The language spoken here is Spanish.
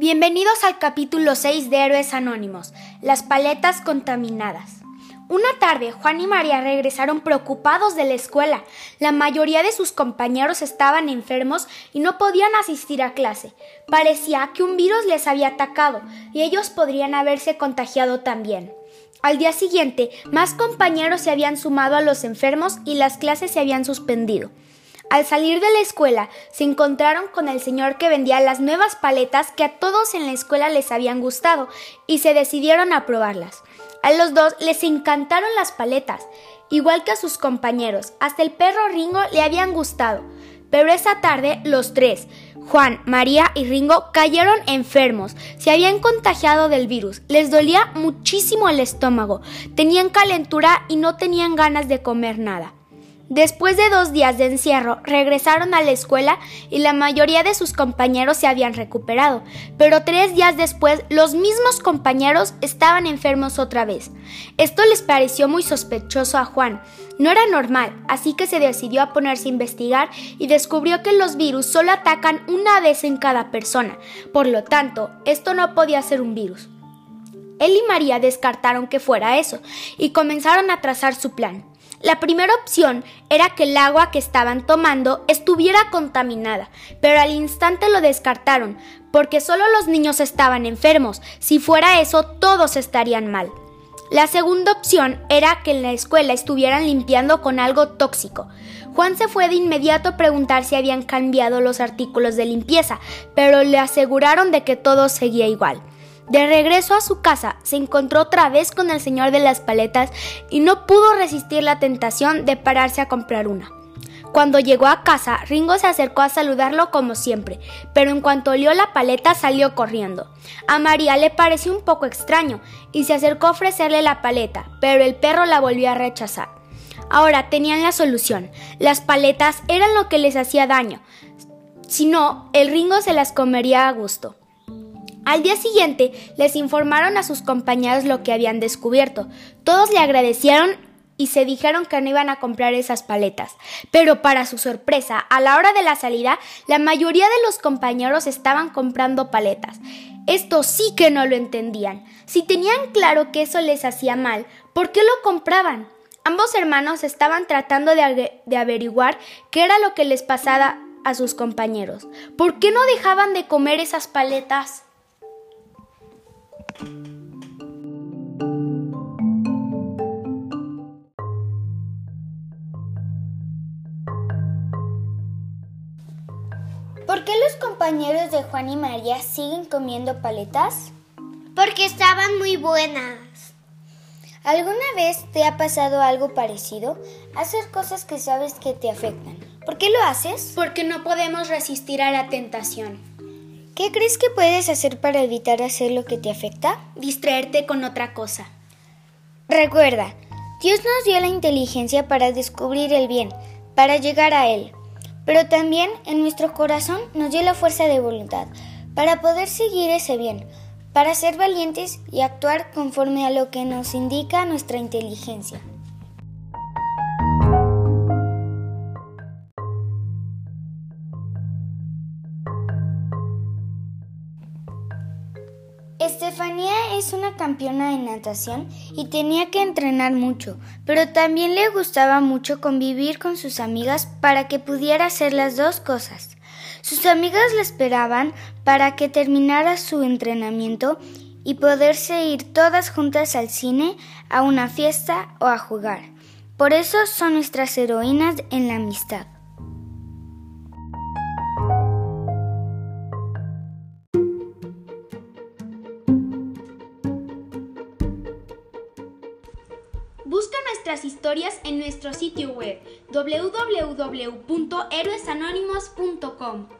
Bienvenidos al capítulo 6 de Héroes Anónimos, las paletas contaminadas. Una tarde, Juan y María regresaron preocupados de la escuela. La mayoría de sus compañeros estaban enfermos y no podían asistir a clase. Parecía que un virus les había atacado y ellos podrían haberse contagiado también. Al día siguiente, más compañeros se habían sumado a los enfermos y las clases se habían suspendido. Al salir de la escuela, se encontraron con el señor que vendía las nuevas paletas que a todos en la escuela les habían gustado y se decidieron a probarlas. A los dos les encantaron las paletas, igual que a sus compañeros. Hasta el perro Ringo le habían gustado. Pero esa tarde los tres, Juan, María y Ringo, cayeron enfermos. Se habían contagiado del virus. Les dolía muchísimo el estómago. Tenían calentura y no tenían ganas de comer nada. Después de dos días de encierro, regresaron a la escuela y la mayoría de sus compañeros se habían recuperado, pero tres días después los mismos compañeros estaban enfermos otra vez. Esto les pareció muy sospechoso a Juan. No era normal, así que se decidió a ponerse a investigar y descubrió que los virus solo atacan una vez en cada persona. Por lo tanto, esto no podía ser un virus. Él y María descartaron que fuera eso y comenzaron a trazar su plan. La primera opción era que el agua que estaban tomando estuviera contaminada, pero al instante lo descartaron, porque solo los niños estaban enfermos. Si fuera eso, todos estarían mal. La segunda opción era que en la escuela estuvieran limpiando con algo tóxico. Juan se fue de inmediato a preguntar si habían cambiado los artículos de limpieza, pero le aseguraron de que todo seguía igual. De regreso a su casa, se encontró otra vez con el señor de las paletas y no pudo resistir la tentación de pararse a comprar una. Cuando llegó a casa, Ringo se acercó a saludarlo como siempre, pero en cuanto olió la paleta salió corriendo. A María le pareció un poco extraño y se acercó a ofrecerle la paleta, pero el perro la volvió a rechazar. Ahora tenían la solución. Las paletas eran lo que les hacía daño. Si no, el Ringo se las comería a gusto. Al día siguiente les informaron a sus compañeros lo que habían descubierto. Todos le agradecieron y se dijeron que no iban a comprar esas paletas. Pero para su sorpresa, a la hora de la salida, la mayoría de los compañeros estaban comprando paletas. Esto sí que no lo entendían. Si tenían claro que eso les hacía mal, ¿por qué lo compraban? Ambos hermanos estaban tratando de, averiguar qué era lo que les pasaba a sus compañeros. ¿Por qué no dejaban de comer esas paletas? ¿Por qué los compañeros de Juan y María siguen comiendo paletas? Porque estaban muy buenas. ¿Alguna vez te ha pasado algo parecido? Hacer cosas que sabes que te afectan. ¿Por qué lo haces? Porque no podemos resistir a la tentación. ¿Qué crees que puedes hacer para evitar hacer lo que te afecta? Distraerte con otra cosa. Recuerda, Dios nos dio la inteligencia para descubrir el bien, para llegar a Él pero también en nuestro corazón nos dio la fuerza de voluntad para poder seguir ese bien, para ser valientes y actuar conforme a lo que nos indica nuestra inteligencia. Estefanía es una campeona de natación y tenía que entrenar mucho, pero también le gustaba mucho convivir con sus amigas para que pudiera hacer las dos cosas. Sus amigas la esperaban para que terminara su entrenamiento y poderse ir todas juntas al cine, a una fiesta o a jugar. Por eso son nuestras heroínas en la amistad. Nuestras historias en nuestro sitio web www.héroesanónimos.com.